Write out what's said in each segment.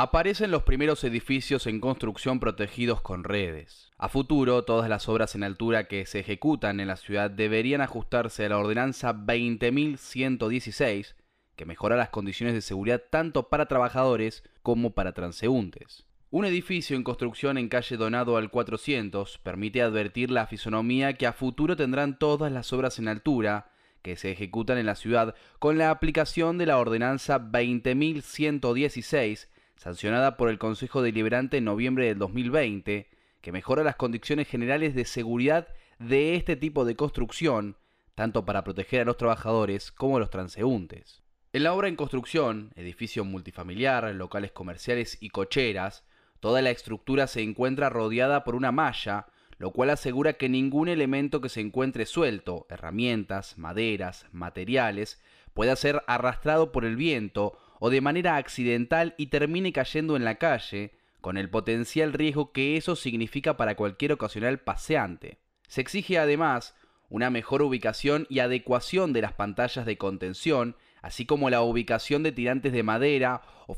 Aparecen los primeros edificios en construcción protegidos con redes. A futuro, todas las obras en altura que se ejecutan en la ciudad deberían ajustarse a la ordenanza 20.116, que mejora las condiciones de seguridad tanto para trabajadores como para transeúntes. Un edificio en construcción en calle Donado al 400 permite advertir la fisonomía que a futuro tendrán todas las obras en altura que se ejecutan en la ciudad con la aplicación de la ordenanza 20.116 sancionada por el Consejo Deliberante en noviembre del 2020, que mejora las condiciones generales de seguridad de este tipo de construcción, tanto para proteger a los trabajadores como a los transeúntes. En la obra en construcción, edificio multifamiliar, locales comerciales y cocheras, toda la estructura se encuentra rodeada por una malla, lo cual asegura que ningún elemento que se encuentre suelto, herramientas, maderas, materiales, pueda ser arrastrado por el viento o de manera accidental y termine cayendo en la calle, con el potencial riesgo que eso significa para cualquier ocasional paseante. Se exige además una mejor ubicación y adecuación de las pantallas de contención, así como la ubicación de tirantes de madera o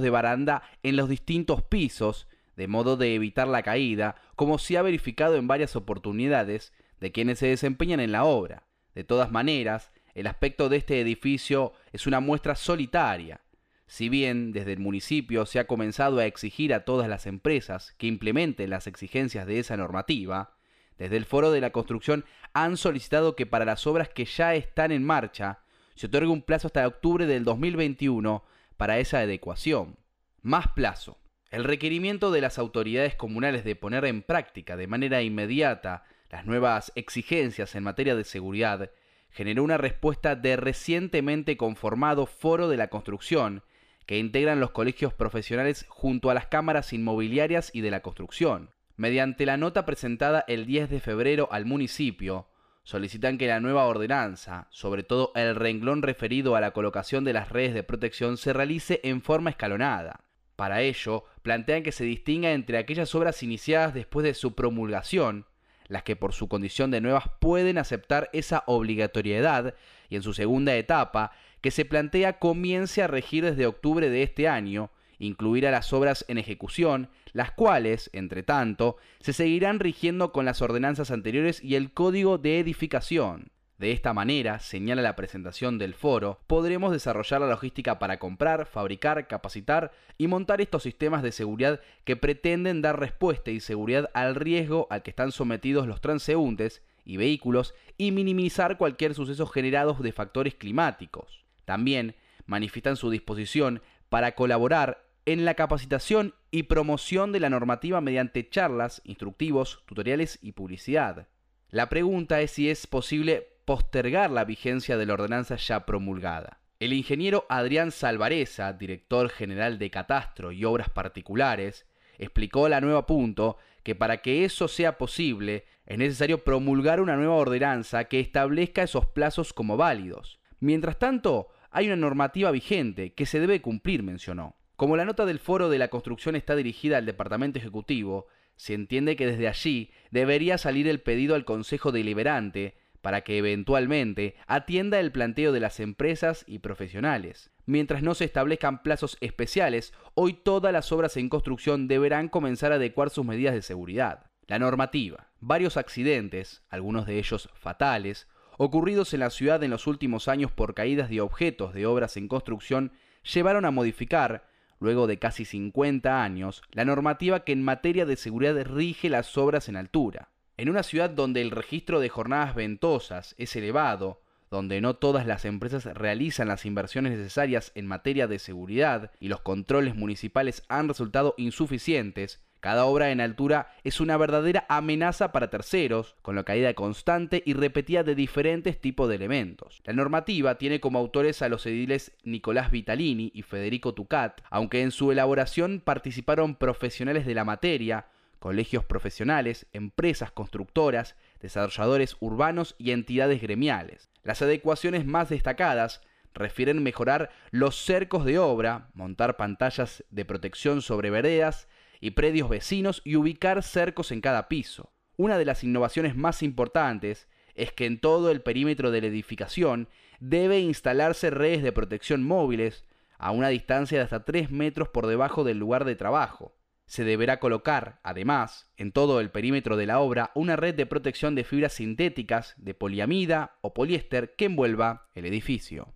de baranda en los distintos pisos, de modo de evitar la caída, como se ha verificado en varias oportunidades de quienes se desempeñan en la obra. De todas maneras, el aspecto de este edificio es una muestra solitaria. Si bien desde el municipio se ha comenzado a exigir a todas las empresas que implementen las exigencias de esa normativa, desde el Foro de la Construcción han solicitado que para las obras que ya están en marcha se otorgue un plazo hasta octubre del 2021 para esa adecuación. Más plazo. El requerimiento de las autoridades comunales de poner en práctica de manera inmediata las nuevas exigencias en materia de seguridad generó una respuesta de recientemente conformado Foro de la Construcción, que integran los colegios profesionales junto a las cámaras inmobiliarias y de la construcción. Mediante la nota presentada el 10 de febrero al municipio, solicitan que la nueva ordenanza, sobre todo el renglón referido a la colocación de las redes de protección, se realice en forma escalonada. Para ello, plantean que se distinga entre aquellas obras iniciadas después de su promulgación, las que por su condición de nuevas pueden aceptar esa obligatoriedad y en su segunda etapa, que se plantea comience a regir desde octubre de este año, incluir a las obras en ejecución, las cuales, entre tanto, se seguirán rigiendo con las ordenanzas anteriores y el código de edificación. De esta manera, señala la presentación del foro, podremos desarrollar la logística para comprar, fabricar, capacitar y montar estos sistemas de seguridad que pretenden dar respuesta y seguridad al riesgo al que están sometidos los transeúntes y vehículos y minimizar cualquier suceso generado de factores climáticos. También manifiestan su disposición para colaborar en la capacitación y promoción de la normativa mediante charlas, instructivos, tutoriales y publicidad. La pregunta es si es posible postergar la vigencia de la ordenanza ya promulgada. El ingeniero Adrián Salvareza, director general de Catastro y Obras Particulares, explicó a la nueva punto que para que eso sea posible es necesario promulgar una nueva ordenanza que establezca esos plazos como válidos. Mientras tanto, hay una normativa vigente que se debe cumplir, mencionó. Como la nota del foro de la construcción está dirigida al Departamento Ejecutivo, se entiende que desde allí debería salir el pedido al Consejo Deliberante para que eventualmente atienda el planteo de las empresas y profesionales. Mientras no se establezcan plazos especiales, hoy todas las obras en construcción deberán comenzar a adecuar sus medidas de seguridad. La normativa. Varios accidentes, algunos de ellos fatales, ocurridos en la ciudad en los últimos años por caídas de objetos de obras en construcción, llevaron a modificar, luego de casi 50 años, la normativa que en materia de seguridad rige las obras en altura. En una ciudad donde el registro de jornadas ventosas es elevado, donde no todas las empresas realizan las inversiones necesarias en materia de seguridad y los controles municipales han resultado insuficientes, cada obra en altura es una verdadera amenaza para terceros, con la caída constante y repetida de diferentes tipos de elementos. La normativa tiene como autores a los ediles Nicolás Vitalini y Federico Tucat, aunque en su elaboración participaron profesionales de la materia, colegios profesionales, empresas constructoras, desarrolladores urbanos y entidades gremiales. Las adecuaciones más destacadas refieren mejorar los cercos de obra, montar pantallas de protección sobre veredas y predios vecinos y ubicar cercos en cada piso. Una de las innovaciones más importantes es que en todo el perímetro de la edificación debe instalarse redes de protección móviles, a una distancia de hasta 3 metros por debajo del lugar de trabajo. Se deberá colocar, además, en todo el perímetro de la obra una red de protección de fibras sintéticas de poliamida o poliéster que envuelva el edificio.